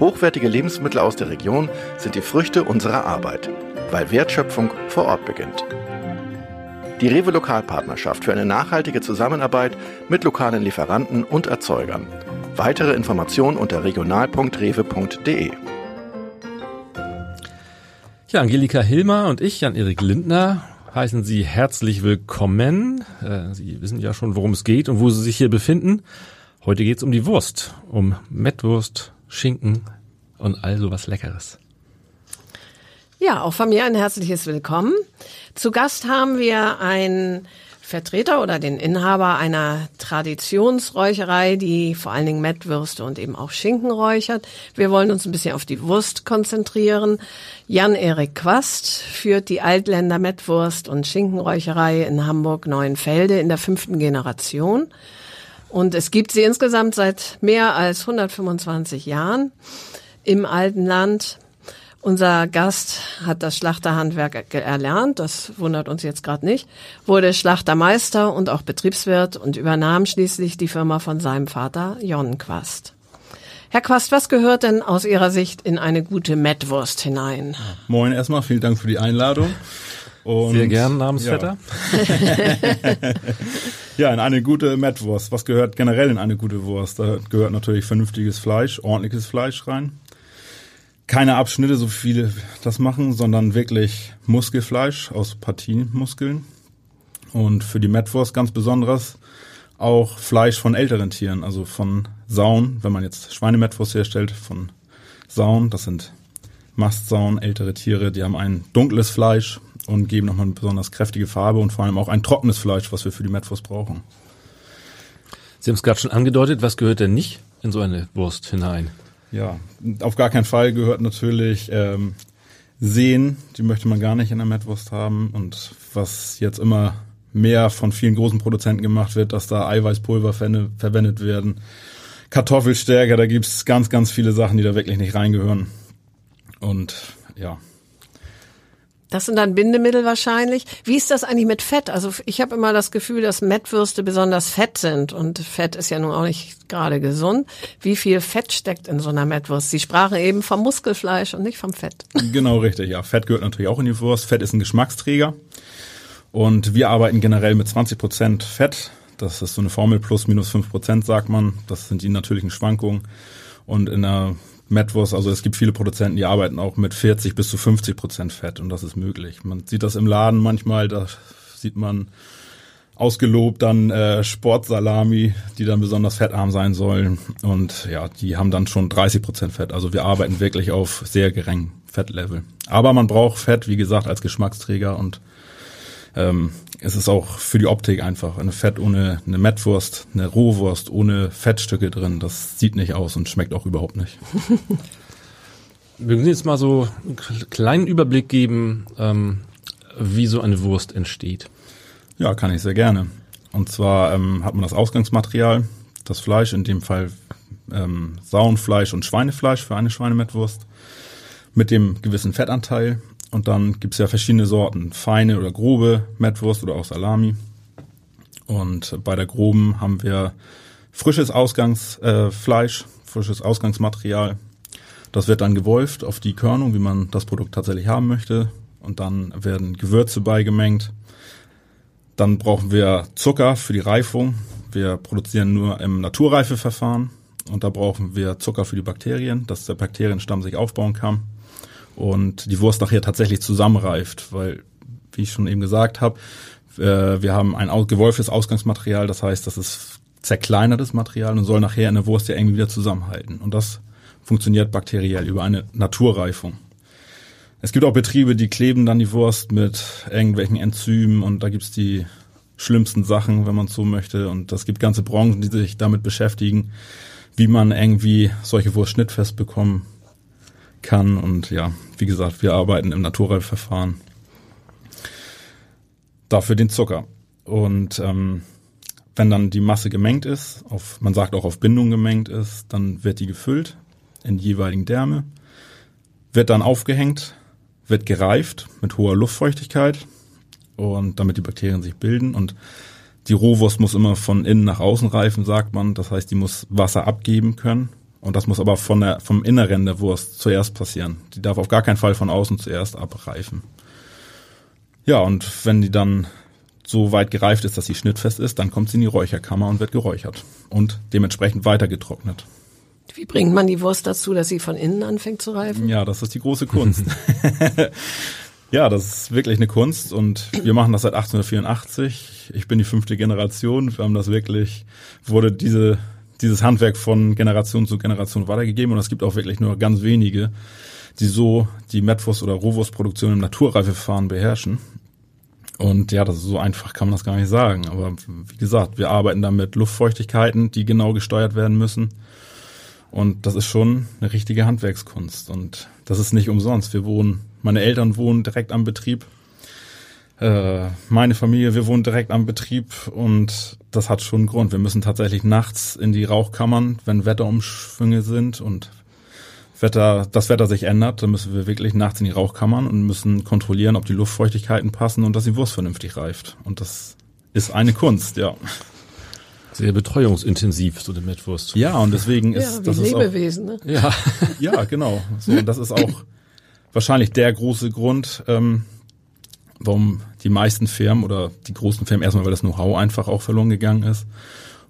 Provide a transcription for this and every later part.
Hochwertige Lebensmittel aus der Region sind die Früchte unserer Arbeit, weil Wertschöpfung vor Ort beginnt. Die Rewe Lokalpartnerschaft für eine nachhaltige Zusammenarbeit mit lokalen Lieferanten und Erzeugern. Weitere Informationen unter regional.rewe.de. Ja, Angelika Hilmer und ich, Jan-Erik Lindner, heißen Sie herzlich willkommen. Äh, Sie wissen ja schon, worum es geht und wo Sie sich hier befinden. Heute geht es um die Wurst, um Mettwurst, Schinken und all so was Leckeres. Ja, auch von mir ein herzliches Willkommen. Zu Gast haben wir einen Vertreter oder den Inhaber einer Traditionsräucherei, die vor allen Dingen Mettwürste und eben auch Schinken räuchert. Wir wollen uns ein bisschen auf die Wurst konzentrieren. Jan-Erik Quast führt die Altländer Mettwurst und Schinkenräucherei in Hamburg-Neuenfelde in der fünften Generation. Und es gibt sie insgesamt seit mehr als 125 Jahren im alten Land. Unser Gast hat das Schlachterhandwerk erlernt, das wundert uns jetzt gerade nicht, wurde Schlachtermeister und auch Betriebswirt und übernahm schließlich die Firma von seinem Vater Jon Quast. Herr Quast, was gehört denn aus Ihrer Sicht in eine gute Mettwurst hinein? Moin erstmal, vielen Dank für die Einladung. Und, Sehr gern, Namensvetter. Ja. ja, in eine gute Mettwurst. Was gehört generell in eine gute Wurst? Da gehört natürlich vernünftiges Fleisch, ordentliches Fleisch rein. Keine Abschnitte, so viele das machen, sondern wirklich Muskelfleisch aus Partienmuskeln. Und für die Mettwurst ganz besonderes auch Fleisch von älteren Tieren, also von Sauen, wenn man jetzt Schweinemettwurst herstellt, von Sauen, das sind Mastsauen, ältere Tiere, die haben ein dunkles Fleisch und geben nochmal eine besonders kräftige Farbe und vor allem auch ein trockenes Fleisch, was wir für die Mettwurst brauchen. Sie haben es gerade schon angedeutet, was gehört denn nicht in so eine Wurst hinein? Ja, auf gar keinen Fall gehört natürlich ähm, Sehen, die möchte man gar nicht in der Mettwurst haben und was jetzt immer mehr von vielen großen Produzenten gemacht wird, dass da Eiweißpulver verwendet werden, Kartoffelstärke, da gibt's ganz, ganz viele Sachen, die da wirklich nicht reingehören. Und ja, das sind dann Bindemittel wahrscheinlich. Wie ist das eigentlich mit Fett? Also ich habe immer das Gefühl, dass Mettwürste besonders fett sind und Fett ist ja nun auch nicht gerade gesund. Wie viel Fett steckt in so einer Mettwurst? Sie sprachen eben vom Muskelfleisch und nicht vom Fett. Genau richtig, ja. Fett gehört natürlich auch in die Wurst. Fett ist ein Geschmacksträger und wir arbeiten generell mit 20 Prozent Fett. Das ist so eine Formel plus minus fünf Prozent, sagt man. Das sind die natürlichen Schwankungen. Und in der Mettwurst, also es gibt viele Produzenten, die arbeiten auch mit 40 bis zu 50 Prozent Fett und das ist möglich. Man sieht das im Laden manchmal, da sieht man ausgelobt dann äh, Sportsalami, die dann besonders fettarm sein sollen und ja, die haben dann schon 30 Prozent Fett. Also wir arbeiten wirklich auf sehr geringem Fettlevel. Aber man braucht Fett, wie gesagt, als Geschmacksträger und ähm, es ist auch für die Optik einfach eine Fett ohne eine Mettwurst, eine Rohwurst ohne Fettstücke drin. Das sieht nicht aus und schmeckt auch überhaupt nicht. Wir müssen jetzt mal so einen kleinen Überblick geben, ähm, wie so eine Wurst entsteht. Ja, kann ich sehr gerne. Und zwar ähm, hat man das Ausgangsmaterial, das Fleisch, in dem Fall ähm, Sauenfleisch und Schweinefleisch für eine Schweinemettwurst mit dem gewissen Fettanteil und dann gibt's ja verschiedene Sorten, feine oder grobe Mettwurst oder auch Salami. Und bei der groben haben wir frisches Ausgangsfleisch, äh, frisches Ausgangsmaterial. Das wird dann gewolft auf die Körnung, wie man das Produkt tatsächlich haben möchte. Und dann werden Gewürze beigemengt. Dann brauchen wir Zucker für die Reifung. Wir produzieren nur im Naturreifeverfahren. Und da brauchen wir Zucker für die Bakterien, dass der Bakterienstamm sich aufbauen kann und die Wurst nachher tatsächlich zusammenreift, weil, wie ich schon eben gesagt habe, äh, wir haben ein gewolftes Ausgangsmaterial, das heißt, das ist zerkleinertes Material und soll nachher in der Wurst ja irgendwie wieder zusammenhalten. Und das funktioniert bakteriell über eine Naturreifung. Es gibt auch Betriebe, die kleben dann die Wurst mit irgendwelchen Enzymen und da gibt's die schlimmsten Sachen, wenn man so möchte. Und das gibt ganze Branchen, die sich damit beschäftigen, wie man irgendwie solche Wurst schnittfest bekommen kann. Und ja, wie gesagt, wir arbeiten im Naturreifverfahren. Dafür den Zucker. Und ähm, wenn dann die Masse gemengt ist, auf, man sagt auch auf Bindung gemengt ist, dann wird die gefüllt in die jeweiligen Därme, wird dann aufgehängt, wird gereift mit hoher Luftfeuchtigkeit und damit die Bakterien sich bilden und die Rohwurst muss immer von innen nach außen reifen, sagt man. Das heißt, die muss Wasser abgeben können. Und das muss aber von der, vom Inneren der Wurst zuerst passieren. Die darf auf gar keinen Fall von außen zuerst abreifen. Ja, und wenn die dann so weit gereift ist, dass sie schnittfest ist, dann kommt sie in die Räucherkammer und wird geräuchert und dementsprechend weiter getrocknet. Wie bringt man die Wurst dazu, dass sie von innen anfängt zu reifen? Ja, das ist die große Kunst. ja, das ist wirklich eine Kunst und wir machen das seit 1884. Ich bin die fünfte Generation. Wir haben das wirklich, wurde diese, dieses Handwerk von Generation zu Generation weitergegeben und es gibt auch wirklich nur ganz wenige, die so die Metwurst- oder Rohwurstproduktion im Naturreifeverfahren beherrschen. Und ja, das ist so einfach kann man das gar nicht sagen. Aber wie gesagt, wir arbeiten da mit Luftfeuchtigkeiten, die genau gesteuert werden müssen. Und das ist schon eine richtige Handwerkskunst. Und das ist nicht umsonst. Wir wohnen, meine Eltern wohnen direkt am Betrieb. Äh, meine Familie, wir wohnen direkt am Betrieb und das hat schon einen Grund. Wir müssen tatsächlich nachts in die Rauchkammern, wenn Wetterumschwünge sind und Wetter, das Wetter sich ändert, dann müssen wir wirklich nachts in die Rauchkammern und müssen kontrollieren, ob die Luftfeuchtigkeiten passen und dass die Wurst vernünftig reift. Und das ist eine Kunst, ja. Sehr betreuungsintensiv, so eine Mettwurst. Ja, und deswegen ist ja, wie das Lebewesen, ist ne? Ja. auch, ja, genau. So, und das ist auch wahrscheinlich der große Grund, ähm, warum die meisten Firmen oder die großen Firmen erstmal, weil das Know-how einfach auch verloren gegangen ist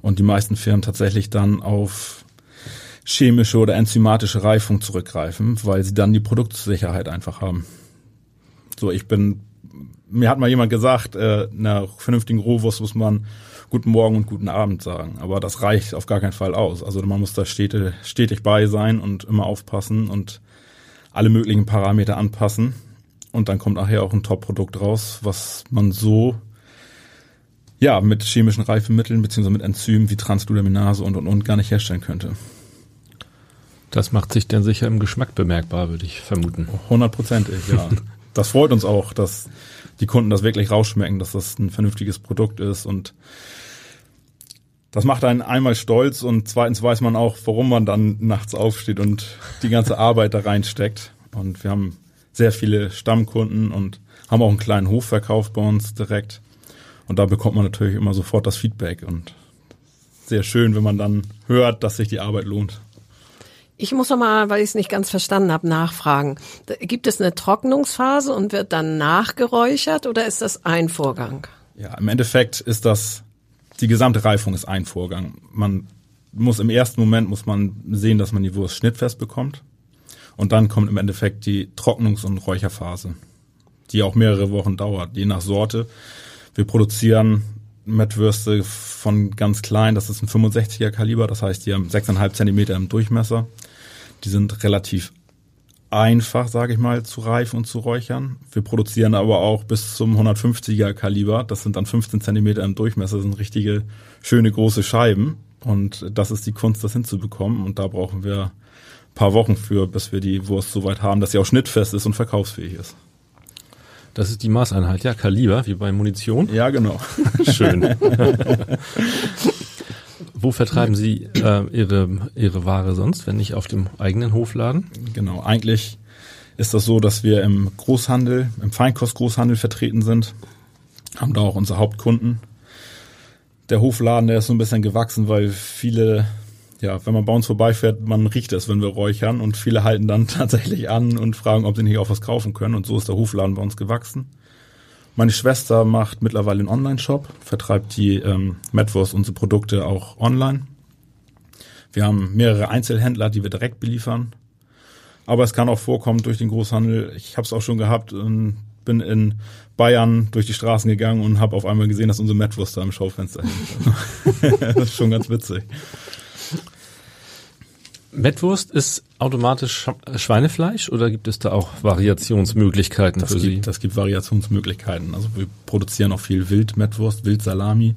und die meisten Firmen tatsächlich dann auf chemische oder enzymatische Reifung zurückgreifen, weil sie dann die Produktsicherheit einfach haben. So, ich bin, mir hat mal jemand gesagt, äh, einer vernünftigen Rohwurst muss man guten Morgen und guten Abend sagen, aber das reicht auf gar keinen Fall aus. Also man muss da stetig, stetig bei sein und immer aufpassen und alle möglichen Parameter anpassen und dann kommt nachher auch ein Top-Produkt raus, was man so ja mit chemischen Reifemitteln beziehungsweise mit Enzymen wie Transglutaminase und und und gar nicht herstellen könnte. Das macht sich dann sicher im Geschmack bemerkbar, würde ich vermuten. Hundertprozentig, ja. das freut uns auch, dass die Kunden das wirklich rausschmecken, dass das ein vernünftiges Produkt ist und das macht einen einmal stolz und zweitens weiß man auch, warum man dann nachts aufsteht und die ganze Arbeit da reinsteckt. Und wir haben sehr viele Stammkunden und haben auch einen kleinen Hofverkauf bei uns direkt. Und da bekommt man natürlich immer sofort das Feedback und sehr schön, wenn man dann hört, dass sich die Arbeit lohnt. Ich muss noch mal, weil ich es nicht ganz verstanden habe, nachfragen. Gibt es eine Trocknungsphase und wird dann nachgeräuchert oder ist das ein Vorgang? Ja, im Endeffekt ist das die gesamte Reifung ist ein Vorgang. Man muss im ersten Moment muss man sehen, dass man die Wurst schnittfest bekommt. Und dann kommt im Endeffekt die Trocknungs- und Räucherphase, die auch mehrere Wochen dauert, je nach Sorte. Wir produzieren Mettwürste von ganz klein, das ist ein 65er Kaliber, das heißt, die haben 6,5 Zentimeter im Durchmesser. Die sind relativ einfach, sage ich mal, zu reifen und zu räuchern. Wir produzieren aber auch bis zum 150er Kaliber. Das sind dann 15 Zentimeter im Durchmesser, das sind richtige schöne große Scheiben. Und das ist die Kunst, das hinzubekommen. Und da brauchen wir paar Wochen für, bis wir die Wurst so weit haben, dass sie auch schnittfest ist und verkaufsfähig ist. Das ist die Maßeinheit, ja, Kaliber, wie bei Munition. Ja, genau. Schön. Wo vertreiben Sie äh, Ihre, Ihre Ware sonst, wenn nicht auf dem eigenen Hofladen? Genau, eigentlich ist das so, dass wir im Großhandel, im Feinkostgroßhandel vertreten sind, haben da auch unsere Hauptkunden. Der Hofladen, der ist so ein bisschen gewachsen, weil viele, ja, wenn man bei uns vorbeifährt, man riecht es, wenn wir räuchern und viele halten dann tatsächlich an und fragen, ob sie nicht auch was kaufen können und so ist der Hofladen bei uns gewachsen. Meine Schwester macht mittlerweile einen Online-Shop, vertreibt die ähm, Medwurst unsere Produkte auch online. Wir haben mehrere Einzelhändler, die wir direkt beliefern. Aber es kann auch vorkommen durch den Großhandel. Ich habe es auch schon gehabt und bin in Bayern durch die Straßen gegangen und habe auf einmal gesehen, dass unsere Mettwurst da im Schaufenster hängt. das ist schon ganz witzig. Mettwurst ist automatisch Schweinefleisch oder gibt es da auch Variationsmöglichkeiten das für gibt, Sie? Das gibt Variationsmöglichkeiten. Also wir produzieren auch viel Wildmettwurst, Wildsalami.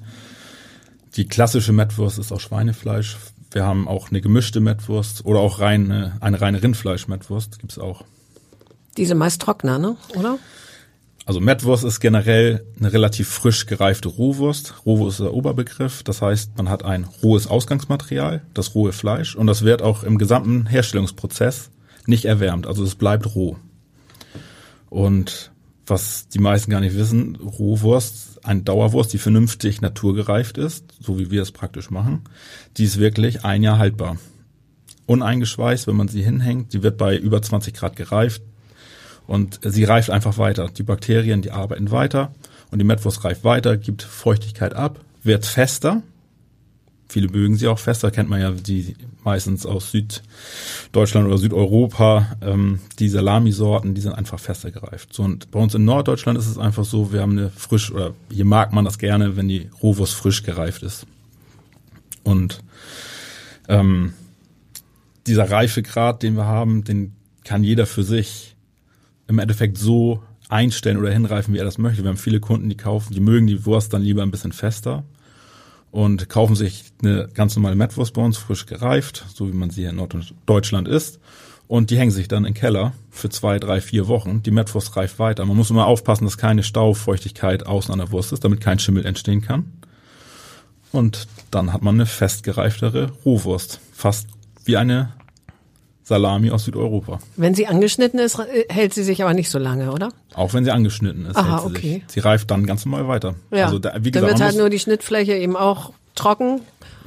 Die klassische Mettwurst ist auch Schweinefleisch. Wir haben auch eine gemischte Mettwurst oder auch reine, eine reine Rindfleisch-Mettwurst gibt's auch. Diese meist trockener, ne? Oder? Also Mettwurst ist generell eine relativ frisch gereifte Rohwurst. Rohwurst ist der Oberbegriff. Das heißt, man hat ein rohes Ausgangsmaterial, das rohe Fleisch, und das wird auch im gesamten Herstellungsprozess nicht erwärmt. Also es bleibt roh. Und was die meisten gar nicht wissen, Rohwurst, eine Dauerwurst, die vernünftig naturgereift ist, so wie wir es praktisch machen, die ist wirklich ein Jahr haltbar. Uneingeschweißt, wenn man sie hinhängt, die wird bei über 20 Grad gereift, und sie reift einfach weiter. Die Bakterien, die arbeiten weiter und die Mettwurst reift weiter, gibt Feuchtigkeit ab, wird fester. Viele mögen sie auch fester, kennt man ja die meistens aus Süddeutschland oder Südeuropa. Ähm, die Salamisorten, die sind einfach fester gereift. So, und bei uns in Norddeutschland ist es einfach so, wir haben eine frisch, oder hier mag man das gerne, wenn die Rohwurst frisch gereift ist. Und ähm, dieser Reifegrad, den wir haben, den kann jeder für sich im Endeffekt so einstellen oder hinreifen, wie er das möchte. Wir haben viele Kunden, die kaufen, die mögen die Wurst dann lieber ein bisschen fester und kaufen sich eine ganz normale Mettwurst bei uns, frisch gereift, so wie man sie hier in Norddeutschland isst. Und die hängen sich dann den Keller für zwei, drei, vier Wochen. Die Mettwurst reift weiter. Man muss immer aufpassen, dass keine Staufeuchtigkeit außen an der Wurst ist, damit kein Schimmel entstehen kann. Und dann hat man eine festgereiftere Rohwurst. Fast wie eine Salami aus Südeuropa. Wenn sie angeschnitten ist, hält sie sich aber nicht so lange, oder? Auch wenn sie angeschnitten ist. Aha, hält sie okay. Sich. Sie reift dann ganz normal weiter. Ja. Also da, wie Dann gesagt, wird halt nur die Schnittfläche eben auch trocken.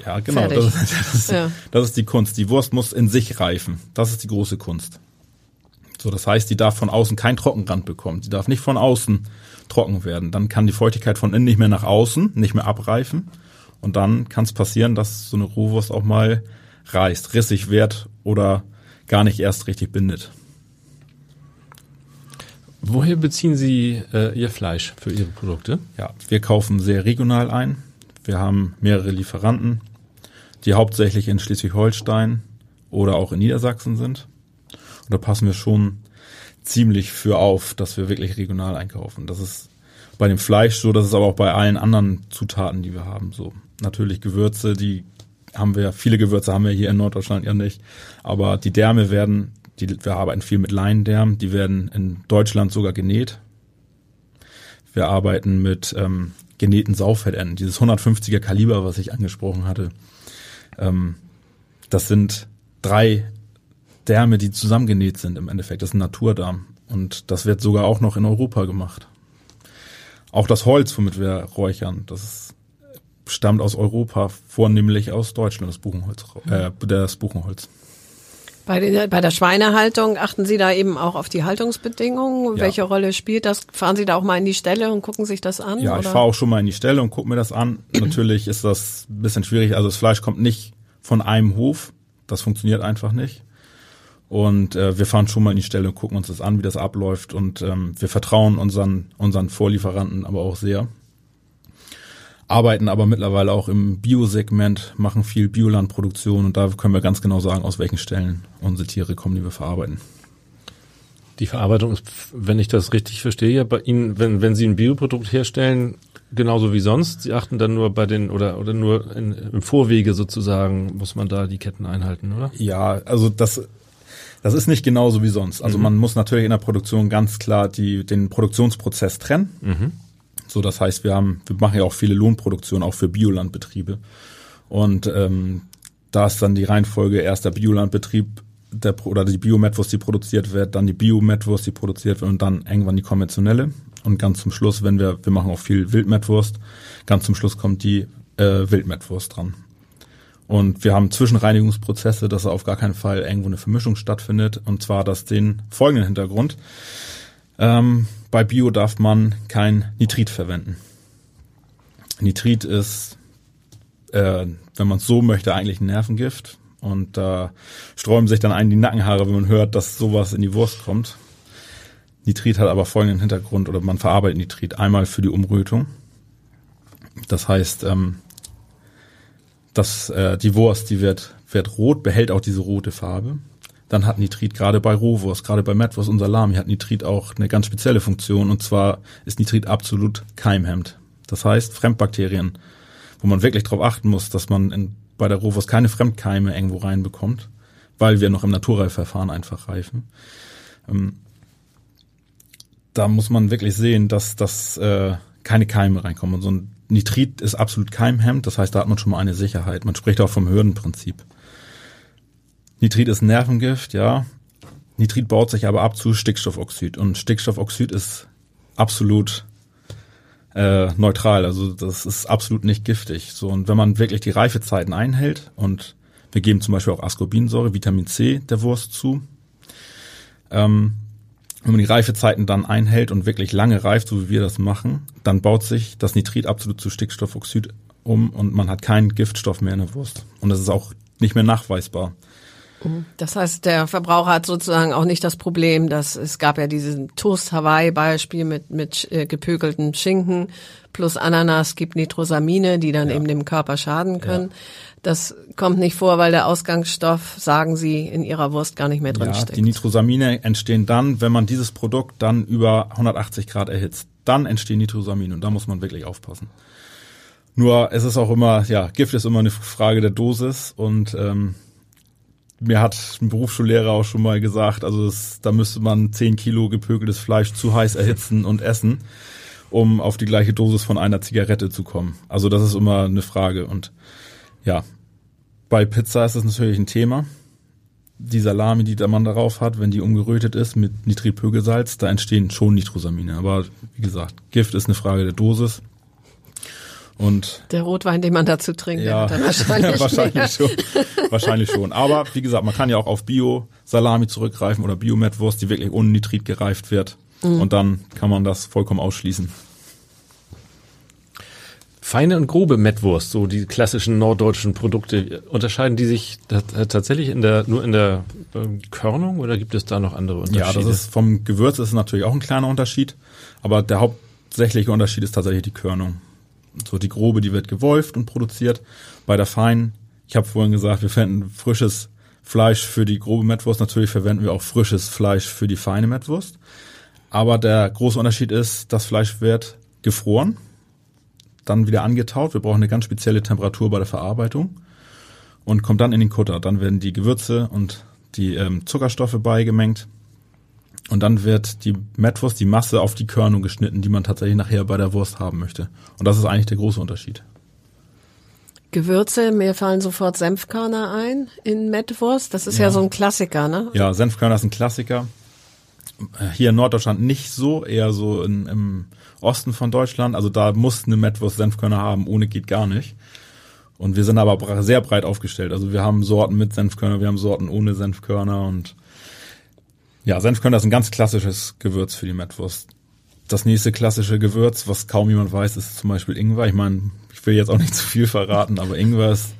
Ja, genau. Das, ist- das, ist, Ja. das ist die Kunst. Die Wurst muss in sich reifen. Das ist die große Kunst. So, das heißt, die darf von außen keinen Trockenrand bekommen. Die darf nicht von außen trocken werden. Dann kann die Feuchtigkeit von innen nicht mehr nach außen, nicht mehr abreifen. Und dann kann es passieren, dass so eine Rohwurst auch mal reißt, rissig wird oder gar nicht erst richtig bindet. Woher beziehen Sie äh, Ihr Fleisch für Ihre Produkte? Ja, wir kaufen sehr regional ein. Wir haben mehrere Lieferanten, die hauptsächlich in Schleswig-Holstein oder auch in Niedersachsen sind. Und da passen wir schon ziemlich für auf, dass wir wirklich regional einkaufen. Das ist bei dem Fleisch so, das ist aber auch bei allen anderen Zutaten, die wir haben, so. Natürlich Gewürze, die haben wir, viele Gewürze haben wir hier in Norddeutschland ja nicht. Aber die Därme werden, die, wir arbeiten viel mit Leinendärmen, die werden in Deutschland sogar genäht. Wir arbeiten mit ähm, genähten Saufettenden, dieses 150er Kaliber, was ich angesprochen hatte. Ähm, das sind drei Därme, die zusammengenäht sind im Endeffekt. Das ist ein Naturdarm. Und das wird sogar auch noch in Europa gemacht. Auch das Holz, womit wir räuchern, das ist, stammt aus Europa, vornehmlich aus Deutschland, das Buchenholz, äh, das Buchenholz. Bei, den, bei der Schweinehaltung achten Sie da eben auch auf die Haltungsbedingungen. Ja. Welche Rolle spielt das? Fahren Sie da auch mal in die Stelle und gucken sich das an? Ja, ich oder? fahre auch schon mal in die Stelle und gucke mir das an. Natürlich ist das ein bisschen schwierig. Also das Fleisch kommt nicht von einem Hof. Das funktioniert einfach nicht. Und äh, wir fahren schon mal in die Stelle und gucken uns das an, wie das abläuft. Und ähm, wir vertrauen unseren, unseren Vorlieferanten aber auch sehr. Arbeiten aber mittlerweile auch im Biosegment, machen viel Biolandproduktion und da können wir ganz genau sagen, aus welchen Stellen unsere Tiere kommen, die wir verarbeiten. Die Verarbeitung ist, wenn ich das richtig verstehe, bei Ihnen, wenn, wenn Sie ein Bioprodukt herstellen, genauso wie sonst. Sie achten dann nur bei den, oder, oder nur in, im Vorwege sozusagen, muss man da die Ketten einhalten, oder? Ja, also das, das ist nicht genauso wie sonst. Also man muss natürlich in der Produktion ganz klar die, den Produktionsprozess trennen. So, das heißt, wir haben, wir machen ja auch viele Lohnproduktionen, auch für Biolandbetriebe. Und ähm, da ist dann die Reihenfolge erst der Biolandbetrieb der, oder die Biometwurst, die produziert wird, dann die Biometwurst, die produziert wird und dann irgendwann die konventionelle. Und ganz zum Schluss, wenn wir, wir machen auch viel Wildmetwurst, ganz zum Schluss kommt die äh, Wildmetwurst dran. Und wir haben Zwischenreinigungsprozesse, dass auf gar keinen Fall irgendwo eine Vermischung stattfindet. Und zwar das den folgenden Hintergrund. Ähm, bei Bio darf man kein Nitrit verwenden. Nitrit ist, äh, wenn man es so möchte, eigentlich ein Nervengift. Und da sträuben sich dann einen die Nackenhaare, wenn man hört, dass sowas in die Wurst kommt. Nitrit hat aber folgenden Hintergrund, oder man verarbeitet Nitrit einmal für die Umrötung. Das heißt, ähm, dass äh, die Wurst, die wird, wird rot, behält auch diese rote Farbe. Dann hat Nitrit gerade bei Rohwurst, gerade bei Mettwurst und Salami hat Nitrit auch eine ganz spezielle Funktion und zwar ist Nitrit absolut keimhemmend. Das heißt, Fremdbakterien, wo man wirklich darauf achten muss, dass man in bei der Rohwurst keine Fremdkeime irgendwo reinbekommt, weil wir noch im Naturreifverfahren einfach reifen. Ähm, da muss man wirklich sehen, dass, dass äh, keine Keime reinkommen. Und so ein Nitrit ist absolut keimhemmend, das heißt, da hat man schon mal eine Sicherheit. Man spricht auch vom Hürdenprinzip. Nitrit ist Nervengift, ja. Nitrit baut sich aber ab zu Stickstoffoxid und Stickstoffoxid ist absolut äh, neutral, also das ist absolut nicht giftig. So und wenn man wirklich die Reifezeiten einhält und wir geben zum Beispiel auch Ascorbinsäure, Vitamin C der Wurst zu, ähm, wenn man die Reifezeiten dann einhält und wirklich lange reift, so wie wir das machen, dann baut sich das Nitrit absolut zu Stickstoffoxid um und man hat keinen Giftstoff mehr in der Wurst. Und das ist auch nicht mehr nachweisbar. Das heißt, der Verbraucher hat sozusagen auch nicht das Problem, dass es gab ja diesen Toast Hawaii Beispiel mit mit äh, gepökelten Schinken plus Ananas gibt Nitrosamine, die dann ja. eben dem Körper schaden können. Ja. Das kommt nicht vor, weil der Ausgangsstoff, sagen Sie, in Ihrer Wurst gar nicht mehr drin ja, steckt. Die Nitrosamine entstehen dann, wenn man dieses Produkt dann über 180 Grad erhitzt. Dann entstehen Nitrosamine und da muss man wirklich aufpassen. Nur es ist auch immer, ja, Gift ist immer eine Frage der Dosis und ähm, mir hat ein Berufsschullehrer auch schon mal gesagt, also das, da müsste man 10 Kilo gepökeltes Fleisch zu heiß erhitzen und essen, um auf die gleiche Dosis von einer Zigarette zu kommen. Also das ist immer eine Frage und ja, bei Pizza ist das natürlich ein Thema. Die Salami, die der Mann darauf hat, wenn die umgerötet ist mit Nitripögelsalz, da entstehen schon Nitrosamine. Aber wie gesagt, Gift ist eine Frage der Dosis. Und der Rotwein, den man dazu trinkt, ja, wahrscheinlich, wahrscheinlich schon. wahrscheinlich schon. Aber wie gesagt, man kann ja auch auf Bio-Salami zurückgreifen oder Bio-Mettwurst, die wirklich ohne Nitrit gereift wird. Mhm. Und dann kann man das vollkommen ausschließen. Feine und grobe Mettwurst, so die klassischen norddeutschen Produkte, unterscheiden die sich tatsächlich in der, nur in der ähm, Körnung oder gibt es da noch andere Unterschiede? Ja, das ist vom Gewürz ist natürlich auch ein kleiner Unterschied, aber der hauptsächliche Unterschied ist tatsächlich die Körnung. So die grobe, die wird gewolft und produziert. Bei der feinen, ich habe vorhin gesagt, wir verwenden frisches Fleisch für die grobe Mettwurst. Natürlich verwenden wir auch frisches Fleisch für die feine Mettwurst. Aber der große Unterschied ist, das Fleisch wird gefroren, dann wieder angetaut. Wir brauchen eine ganz spezielle Temperatur bei der Verarbeitung und kommt dann in den Kutter. Dann werden die Gewürze und die ähm, Zuckerstoffe beigemengt und dann wird die Mettwurst, die Masse auf die Körnung geschnitten, die man tatsächlich nachher bei der Wurst haben möchte. Und das ist eigentlich der große Unterschied. Gewürze, mir fallen sofort Senfkörner ein in Mettwurst. Das ist ja, ja so ein Klassiker, ne? Ja, Senfkörner ist ein Klassiker. Hier in Norddeutschland nicht so, eher so in, im Osten von Deutschland. Also da muss eine Mettwurst Senfkörner haben, ohne geht gar nicht. Und wir sind aber sehr breit aufgestellt. Also wir haben Sorten mit Senfkörner, wir haben Sorten ohne Senfkörner und ja, Senfkörner ist ein ganz klassisches Gewürz für die Mettwurst. Das nächste klassische Gewürz, was kaum jemand weiß, ist zum Beispiel Ingwer. Ich meine, ich will jetzt auch nicht zu viel verraten, aber Ingwer ist,